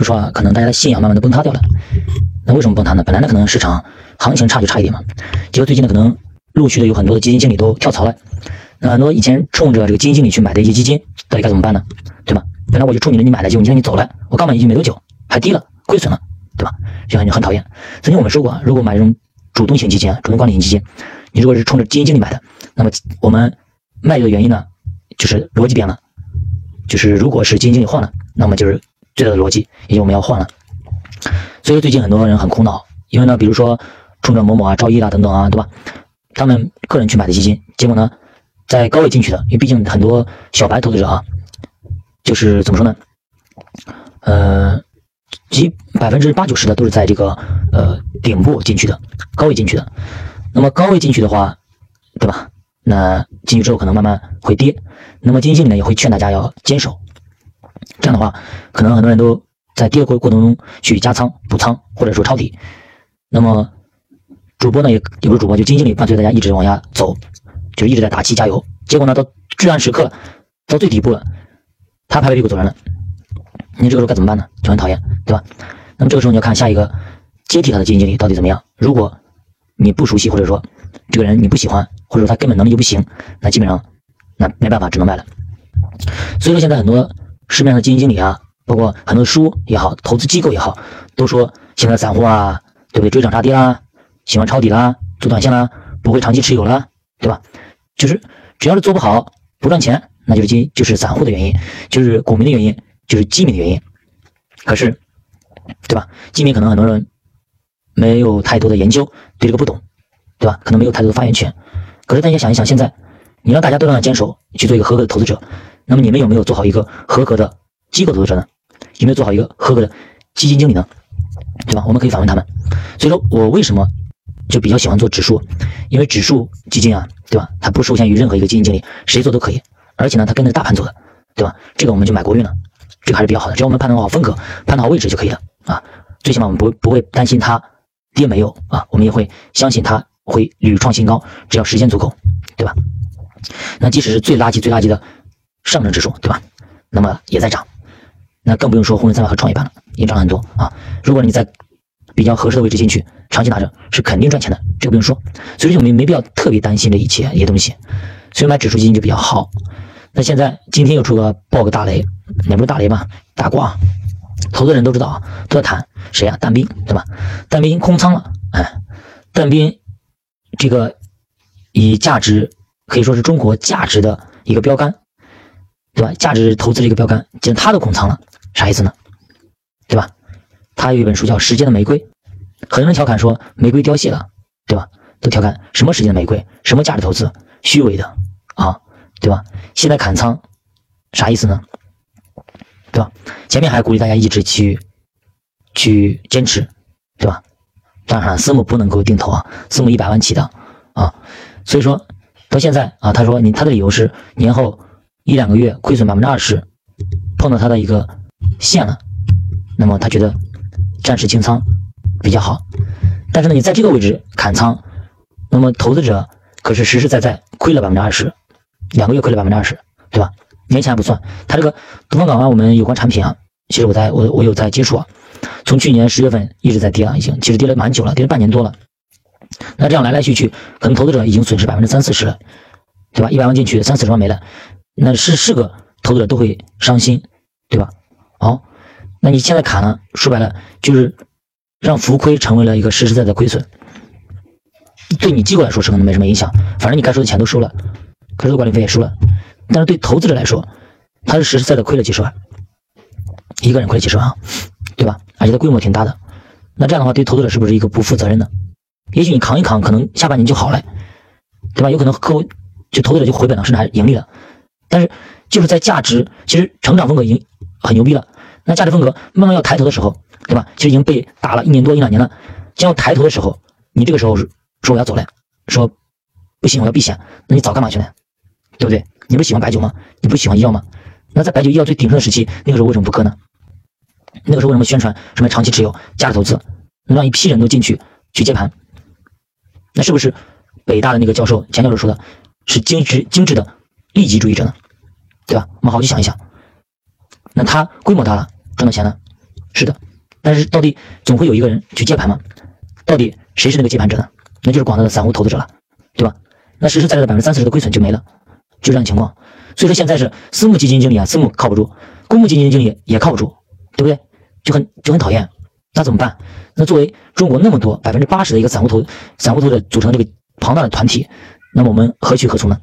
就说啊，可能大家的信仰慢慢的崩塌掉了。那为什么崩塌呢？本来呢可能市场行情差就差一点嘛，结果最近呢可能陆续的有很多的基金经理都跳槽了。那很多以前冲着这个基金经理去买的一些基金，到底该怎么办呢？对吧？本来我就冲你了，你买了，结果今天你走了，我刚买基金没多久还低了，亏损了，对吧？这样就很讨厌。曾经我们说过，啊，如果买这种主动型基金啊，主动管理型基金，你如果是冲着基金经理买的，那么我们卖的原因呢，就是逻辑变了。就是如果是基金经理换了，那么就是最大的逻辑，也就我们要换了。所以最近很多人很苦恼，因为呢，比如说冲着某某啊、赵一啊等等啊，对吧？他们个人去买的基金，结果呢，在高位进去的，因为毕竟很多小白投资者啊，就是怎么说呢？呃，几百分之八九十的都是在这个呃顶部进去的，高位进去的。那么高位进去的话，对吧？那进去之后可能慢慢会跌，那么基金经理呢也会劝大家要坚守，这样的话，可能很多人都在跌过过程中去加仓补仓或者说抄底，那么主播呢也也不是主播，就基金经理伴随大家一直往下走，就是一直在打气加油，结果呢到至暗时刻，到最底部了，他拍拍屁股走人了，你这个时候该怎么办呢？就很讨厌，对吧？那么这个时候你要看下一个接替他的基金经理到底怎么样，如果你不熟悉或者说这个人你不喜欢。或者说他根本能力就不行，那基本上那没办法，只能卖了。所以说现在很多市面上的基金经理啊，包括很多书也好，投资机构也好，都说现在散户啊，对不对？追涨杀跌啦，喜欢抄底啦，做短线啦，不会长期持有啦，对吧？就是只要是做不好，不赚钱，那就是基就是散户的原因，就是股民的原因，就是基民的原因。可是，对吧？基民可能很多人没有太多的研究，对这个不懂，对吧？可能没有太多的发言权。可是大家想一想，现在你让大家都让坚守去做一个合格的投资者，那么你们有没有做好一个合格的机构投资者呢？有没有做好一个合格的基金经理呢？对吧？我们可以反问他们。所以说我为什么就比较喜欢做指数？因为指数基金啊，对吧？它不受限于任何一个基金经理，谁做都可以。而且呢，它跟着大盘走的，对吧？这个我们就买国运了，这个还是比较好的。只要我们判断好风格，判断好位置就可以了啊。最起码我们不不会担心它跌没有啊，我们也会相信它。会屡创新高，只要时间足够，对吧？那即使是最垃圾、最垃圾的上证指数，对吧？那么也在涨，那更不用说沪深三百和创业板了，已经涨了很多啊！如果你在比较合适的位置进去，长期拿着是肯定赚钱的，这个不用说。所以说，我们没必要特别担心这一切一些东西，所以买指数基金就比较好。那现在今天又出个爆个大雷，也不是大雷吧？大挂，投资人都知道啊，都在谈谁呀？但兵，对吧？但兵空仓了，哎，但兵。这个以价值可以说是中国价值的一个标杆，对吧？价值投资的一个标杆，既然他都空仓了，啥意思呢？对吧？他有一本书叫《时间的玫瑰》，很多人调侃说玫瑰凋谢了，对吧？都调侃什么时间的玫瑰，什么价值投资，虚伪的啊，对吧？现在砍仓，啥意思呢？对吧？前面还鼓励大家一直去去坚持，对吧？当然，私募不能够定投啊，私募一百万起的啊，所以说到现在啊，他说你他的理由是年后一两个月亏损百分之二十，碰到他的一个线了，那么他觉得暂时清仓比较好，但是呢，你在这个位置砍仓，那么投资者可是实实在在亏了百分之二十，两个月亏了百分之二十，对吧？年前还不算，他这个东方港湾我们有关产品啊，其实我在我我有在接触啊。从去年十月份一直在跌了，已经其实跌了蛮久了，跌了半年多了。那这样来来去去，可能投资者已经损失百分之三四十了，对吧？一百万进去，三四十万没了，那是是个投资者都会伤心，对吧？好，那你现在砍了，说白了就是让浮亏成为了一个实实在在亏损。对你机构来说是可能没什么影响，反正你该收的钱都收了，该收的管理费也收了。但是对投资者来说，他是实实在在亏了几十万，一个人亏了几十万啊。对吧？而且他规模挺大的，那这样的话对投资者是不是一个不负责任的？也许你扛一扛，可能下半年就好了，对吧？有可能客户就投资者就回本了，甚至还盈利了。但是就是在价值，其实成长风格已经很牛逼了。那价值风格慢慢要抬头的时候，对吧？其实已经被打了一年多一两年了，将要抬头的时候，你这个时候说我要走了，说不行我要避险，那你早干嘛去了？对不对？你不是喜欢白酒吗？你不喜欢医药吗？那在白酒医药最鼎盛的时期，那个时候为什么不割呢？那个时候为什么宣传什么长期持有、价值投资，能让一批人都进去去接盘？那是不是北大的那个教授钱教授说的，是精致精致的利己主义者呢？对吧？我们好好去想一想。那他规模大了，赚到钱了，是的，但是到底总会有一个人去接盘嘛？到底谁是那个接盘者呢？那就是广大的散户投资者了，对吧？那实实在在的百分之三四十的亏损就没了，就这样情况。所以说现在是私募基金经理啊，私募靠不住，公募基金经理也靠不住，对不对？就很就很讨厌。那怎么办？那作为中国那么多百分之八十的一个散户投散户投资者组成这个庞大的团体，那么我们何去何从呢？